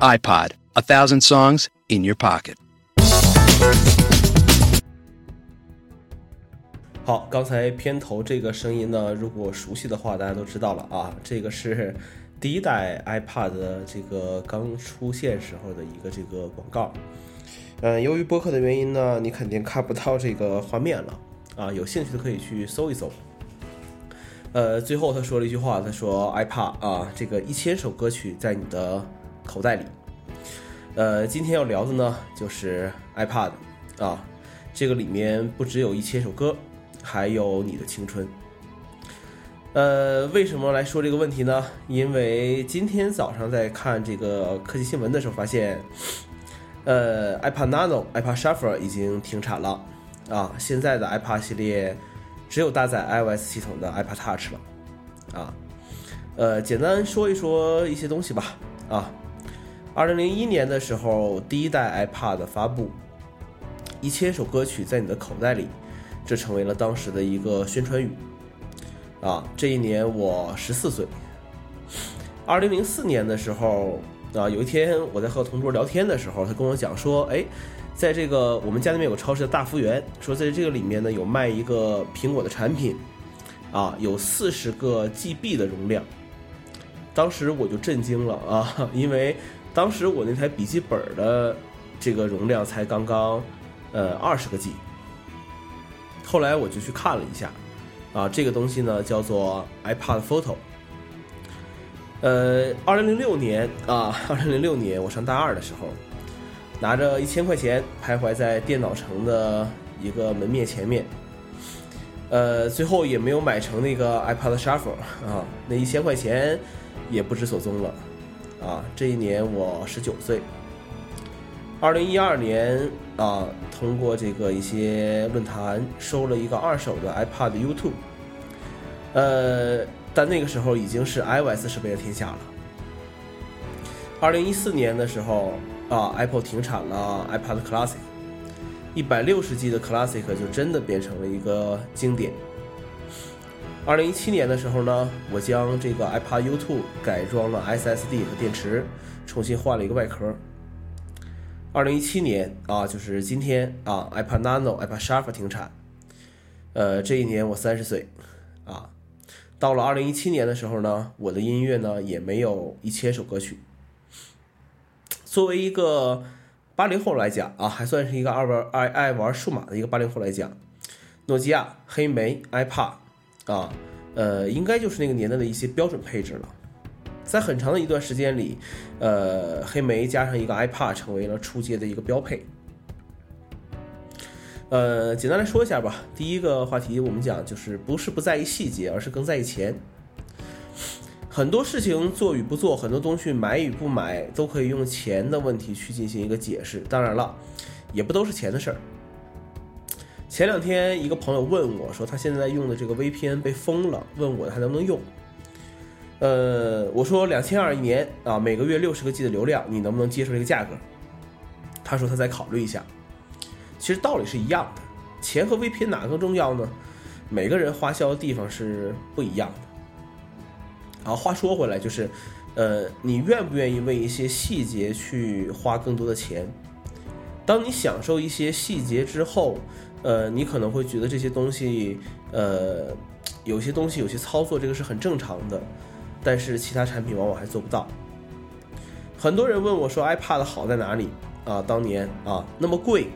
iPod, a thousand songs in your pocket. 好，刚才片头这个声音呢，如果熟悉的话，大家都知道了啊，这个是 第一代 iPad 的这个刚出现时候的一个这个广告。嗯，由于播客的原因呢，你肯定看不到这个画面了啊，有兴趣的可以去搜一搜。呃，最后他说了一句话，他说 iPad 啊，这个一千首歌曲在你的口袋里。呃，今天要聊的呢就是 iPad 啊，这个里面不只有一千首歌。还有你的青春。呃，为什么来说这个问题呢？因为今天早上在看这个科技新闻的时候，发现，呃，iPad Nano、iPad Shuffle 已经停产了啊。现在的 iPad 系列只有搭载 iOS 系统的 iPad Touch 了啊。呃，简单说一说一些东西吧啊。二零零一年的时候，第一代 iPad 发布，一千首歌曲在你的口袋里。这成为了当时的一个宣传语，啊，这一年我十四岁。二零零四年的时候，啊，有一天我在和同桌聊天的时候，他跟我讲说，哎，在这个我们家那边有个超市的大福源，说在这个里面呢有卖一个苹果的产品，啊，有四十个 GB 的容量。当时我就震惊了啊，因为当时我那台笔记本的这个容量才刚刚，呃，二十个 G。后来我就去看了一下，啊，这个东西呢叫做 iPad Photo。呃，二零零六年啊，二零零六年我上大二的时候，拿着一千块钱徘徊在电脑城的一个门面前面，呃，最后也没有买成那个 iPad Shuffle 啊，那一千块钱也不知所踪了，啊，这一年我十九岁。二零一二年啊，通过这个一些论坛收了一个二手的 iPad U2，呃，但那个时候已经是 iOS 设备的天下了。二零一四年的时候啊，Apple 停产了 iPad Classic，一百六十 G 的 Classic 就真的变成了一个经典。二零一七年的时候呢，我将这个 iPad U2 改装了 SSD 和电池，重新换了一个外壳。二零一七年啊，就是今天啊，iPad Nano、iPad Shuffle 停产。呃，这一年我三十岁，啊，到了二零一七年的时候呢，我的音乐呢也没有一千首歌曲。作为一个八零后来讲啊，还算是一个爱玩爱爱玩数码的一个八零后来讲，诺基亚、黑莓、iPad 啊，呃，应该就是那个年代的一些标准配置了。在很长的一段时间里，呃，黑莓加上一个 iPad 成为了出街的一个标配。呃，简单来说一下吧。第一个话题我们讲就是不是不在意细节，而是更在意钱。很多事情做与不做，很多东西买与不买，都可以用钱的问题去进行一个解释。当然了，也不都是钱的事儿。前两天一个朋友问我说，他现在用的这个 VPN 被封了，问我还能不能用。呃，我说两千二一年啊，每个月六十个 G 的流量，你能不能接受这个价格？他说他再考虑一下。其实道理是一样的，钱和 VPN 哪个更重要呢？每个人花销的地方是不一样的。好，话说回来，就是，呃，你愿不愿意为一些细节去花更多的钱？当你享受一些细节之后，呃，你可能会觉得这些东西，呃，有些东西有些操作，这个是很正常的。但是其他产品往往还做不到。很多人问我说：“iPad 好在哪里？”啊，当年啊那么贵，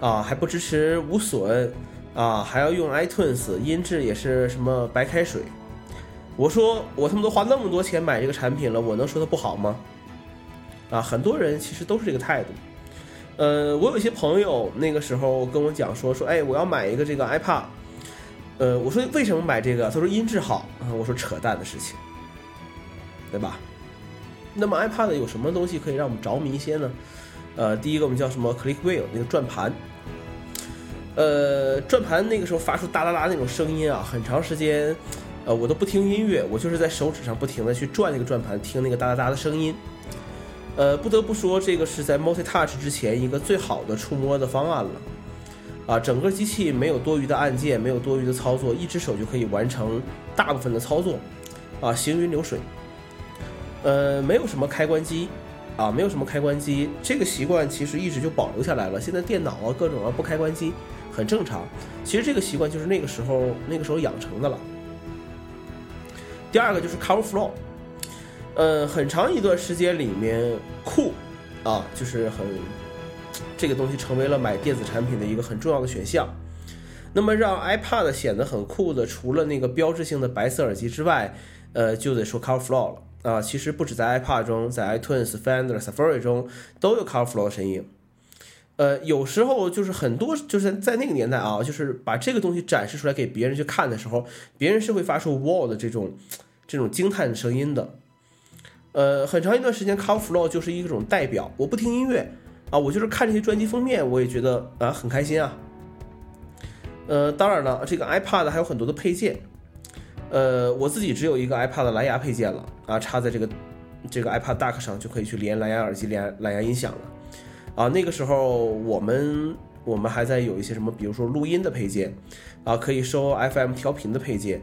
啊还不支持无损，啊还要用 iTunes，音质也是什么白开水。我说我他妈都花那么多钱买这个产品了，我能说它不好吗？啊，很多人其实都是这个态度。呃，我有一些朋友那个时候跟我讲说说，哎，我要买一个这个 iPad。呃，我说为什么买这个？他说音质好。我说扯淡的事情。对吧？那么 iPad 有什么东西可以让我们着迷一些呢？呃，第一个我们叫什么 Click Wheel 那个转盘。呃，转盘那个时候发出哒哒哒那种声音啊，很长时间，呃，我都不听音乐，我就是在手指上不停的去转那个转盘，听那个哒哒哒的声音。呃，不得不说，这个是在 Multi Touch 之前一个最好的触摸的方案了。啊，整个机器没有多余的按键，没有多余的操作，一只手就可以完成大部分的操作。啊，行云流水。呃，没有什么开关机，啊，没有什么开关机，这个习惯其实一直就保留下来了。现在电脑啊各种啊不开关机很正常。其实这个习惯就是那个时候那个时候养成的了。第二个就是 Cover Flow，呃，很长一段时间里面酷啊，就是很这个东西成为了买电子产品的一个很重要的选项。那么让 iPad 显得很酷的，除了那个标志性的白色耳机之外，呃，就得说 CarFlow 了。啊，其实不止在 iPad 中，在 iTunes、Finder、Safari 中都有 CarFlow 的身影。呃，有时候就是很多，就是在那个年代啊，就是把这个东西展示出来给别人去看的时候，别人是会发出 “wow” 的这种这种惊叹的声音的。呃，很长一段时间，Car Flow 就是一种代表。我不听音乐啊，我就是看这些专辑封面，我也觉得啊很开心啊。呃，当然了，这个 iPad 还有很多的配件。呃，我自己只有一个 iPad 蓝牙配件了啊，插在这个这个 iPad Dock 上就可以去连蓝牙耳机、连蓝牙音响了啊。那个时候我们我们还在有一些什么，比如说录音的配件啊，可以收 FM 调频的配件。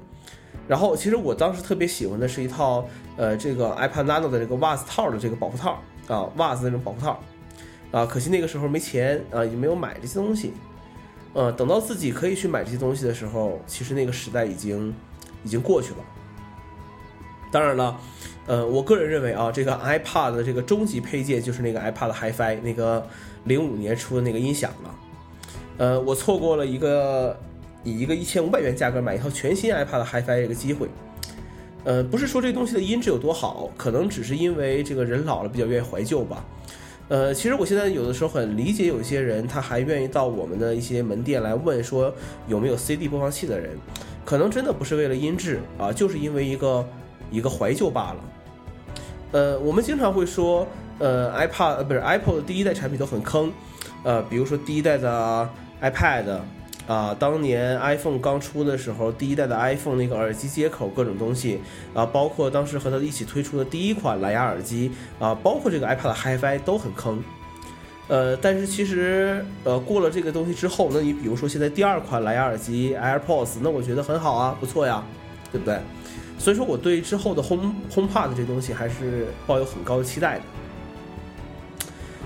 然后其实我当时特别喜欢的是一套呃这个 iPad Nano 的这个袜子套的这个保护套啊，袜子那种保护套啊。可惜那个时候没钱啊，也没有买这些东西。呃，等到自己可以去买这些东西的时候，其实那个时代已经。已经过去了。当然了，呃，我个人认为啊，这个 iPad 的这个终极配件就是那个 iPad HiFi 那个零五年出的那个音响了。呃，我错过了一个以一个一千五百元价格买一套全新 iPad HiFi 这个机会。呃，不是说这东西的音质有多好，可能只是因为这个人老了比较愿意怀旧吧。呃，其实我现在有的时候很理解有些人他还愿意到我们的一些门店来问说有没有 CD 播放器的人。可能真的不是为了音质啊，就是因为一个一个怀旧罢了。呃，我们经常会说，呃，iPad 呃不是 Apple 的第一代产品都很坑，呃，比如说第一代的 iPad 啊，当年 iPhone 刚出的时候，第一代的 iPhone 那个耳机接口各种东西啊，包括当时和它一起推出的第一款蓝牙耳机啊，包括这个 iPad HiFi 都很坑。呃，但是其实，呃，过了这个东西之后，那你比如说现在第二款蓝牙耳机 AirPods，那我觉得很好啊，不错呀，对不对？所以说我对之后的 Home HomePod 这东西还是抱有很高的期待的。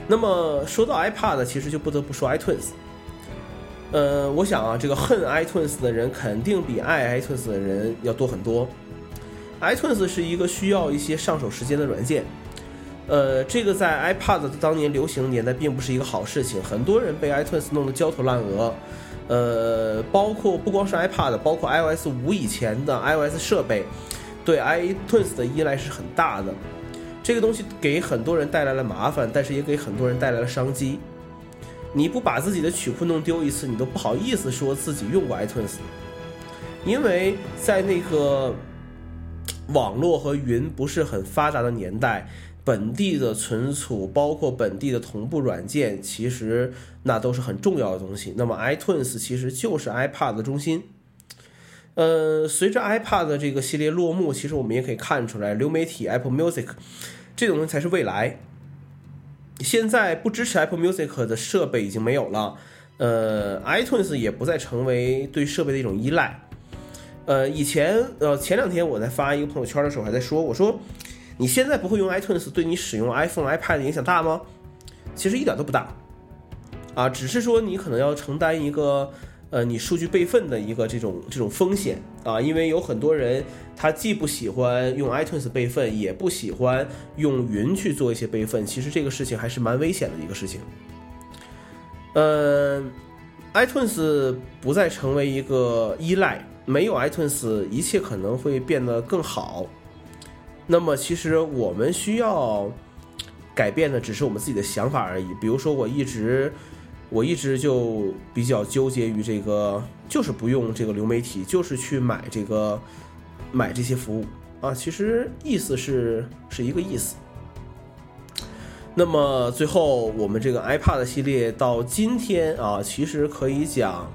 那么说到 iPad，其实就不得不说 iTunes。呃，我想啊，这个恨 iTunes 的人肯定比爱 iTunes 的人要多很多。iTunes 是一个需要一些上手时间的软件。呃，这个在 iPad 当年流行年代并不是一个好事情，很多人被 iTunes 弄得焦头烂额。呃，包括不光是 iPad，包括 iOS 五以前的 iOS 设备，对 iTunes 的依赖是很大的。这个东西给很多人带来了麻烦，但是也给很多人带来了商机。你不把自己的曲库弄丢一次，你都不好意思说自己用过 iTunes，因为在那个网络和云不是很发达的年代。本地的存储，包括本地的同步软件，其实那都是很重要的东西。那么 iTunes 其实就是 iPad 的中心。呃，随着 iPad 的这个系列落幕，其实我们也可以看出来，流媒体 Apple Music 这种东西才是未来。现在不支持 Apple Music 的设备已经没有了，呃，iTunes 也不再成为对设备的一种依赖。呃，以前呃前两天我在发一个朋友圈的时候还在说，我说。你现在不会用 iTunes，对你使用 iPhone、iPad 影响大吗？其实一点都不大，啊，只是说你可能要承担一个，呃，你数据备份的一个这种这种风险啊，因为有很多人他既不喜欢用 iTunes 备份，也不喜欢用云去做一些备份，其实这个事情还是蛮危险的一个事情。嗯，iTunes 不再成为一个依赖，没有 iTunes，一切可能会变得更好。那么，其实我们需要改变的只是我们自己的想法而已。比如说，我一直我一直就比较纠结于这个，就是不用这个流媒体，就是去买这个买这些服务啊。其实意思是是一个意思。那么最后，我们这个 iPad 系列到今天啊，其实可以讲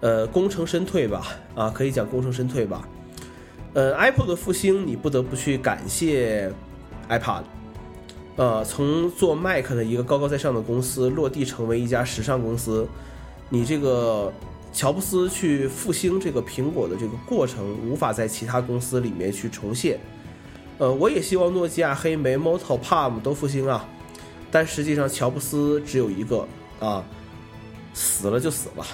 呃功成身退吧啊，可以讲功成身退吧。呃，Apple 的复兴，你不得不去感谢 iPad。呃，从做 Mac 的一个高高在上的公司落地成为一家时尚公司，你这个乔布斯去复兴这个苹果的这个过程，无法在其他公司里面去重现。呃，我也希望诺基亚、黑莓、Moto、Palm 都复兴啊。但实际上乔布斯只有一个啊，死了就死了。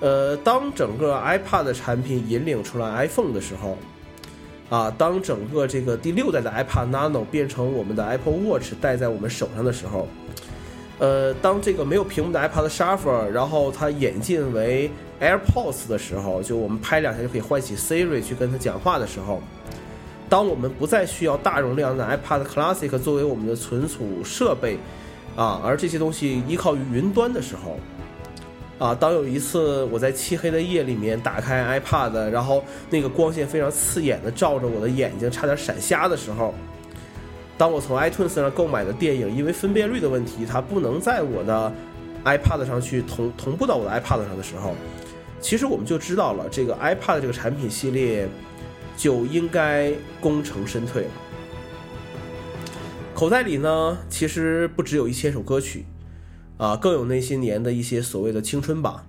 呃，当整个 iPad 产品引领出来 iPhone 的时候，啊，当整个这个第六代的 iPad Nano 变成我们的 Apple Watch 戴在我们手上的时候，呃，当这个没有屏幕的 iPad Shuffle，然后它演进为 AirPods 的时候，就我们拍两下就可以唤起 Siri 去跟它讲话的时候，当我们不再需要大容量的 iPad Classic 作为我们的存储设备，啊，而这些东西依靠于云端的时候。啊，当有一次我在漆黑的夜里面打开 iPad，然后那个光线非常刺眼的照着我的眼睛，差点闪瞎的时候，当我从 iTunes 上购买的电影，因为分辨率的问题，它不能在我的 iPad 上去同同步到我的 iPad 上的时候，其实我们就知道了，这个 iPad 这个产品系列就应该功成身退了。口袋里呢，其实不只有一千首歌曲。啊，更有那些年的一些所谓的青春吧。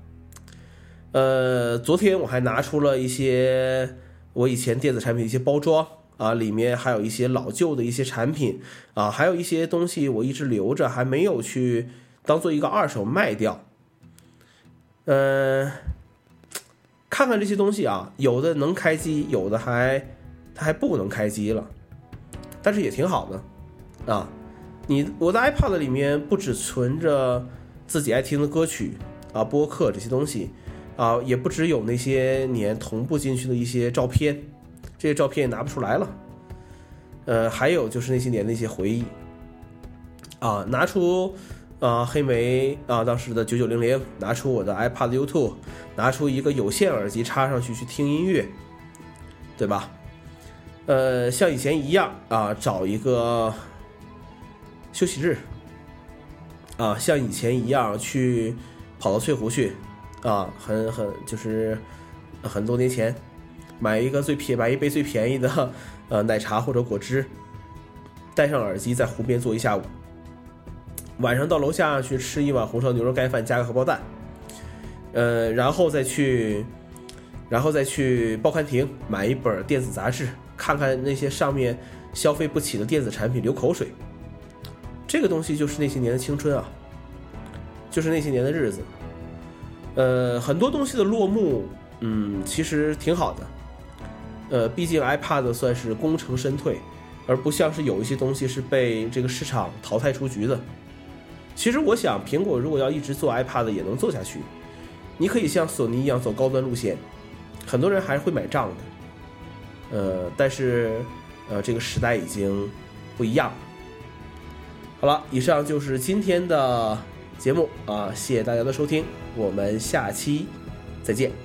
呃，昨天我还拿出了一些我以前电子产品一些包装啊，里面还有一些老旧的一些产品啊，还有一些东西我一直留着，还没有去当做一个二手卖掉。嗯，看看这些东西啊，有的能开机，有的还它还不能开机了，但是也挺好的啊。你我的 iPad 里面不只存着自己爱听的歌曲啊、播客这些东西啊，也不只有那些年同步进去的一些照片，这些照片也拿不出来了。呃，还有就是那些年的一些回忆啊，拿出啊黑莓啊当时的九九零零，拿出我的 iPad U2，拿出一个有线耳机插上去去听音乐，对吧？呃，像以前一样啊，找一个。休息日，啊，像以前一样去跑到翠湖去，啊，很很就是很多年前，买一个最便买一杯最便宜的 呃奶茶或者果汁，戴上耳机在湖边坐一下午，晚上到楼下去吃一碗红烧牛肉盖饭加个荷包蛋，呃，然后再去，然后再去报刊亭买一本电子杂志，看看那些上面消费不起的电子产品流口水。这个东西就是那些年的青春啊，就是那些年的日子。呃，很多东西的落幕，嗯，其实挺好的。呃，毕竟 iPad 算是功成身退，而不像是有一些东西是被这个市场淘汰出局的。其实我想，苹果如果要一直做 iPad，也能做下去。你可以像索尼一样走高端路线，很多人还是会买账的。呃，但是，呃，这个时代已经不一样。好了，以上就是今天的节目啊，谢谢大家的收听，我们下期再见。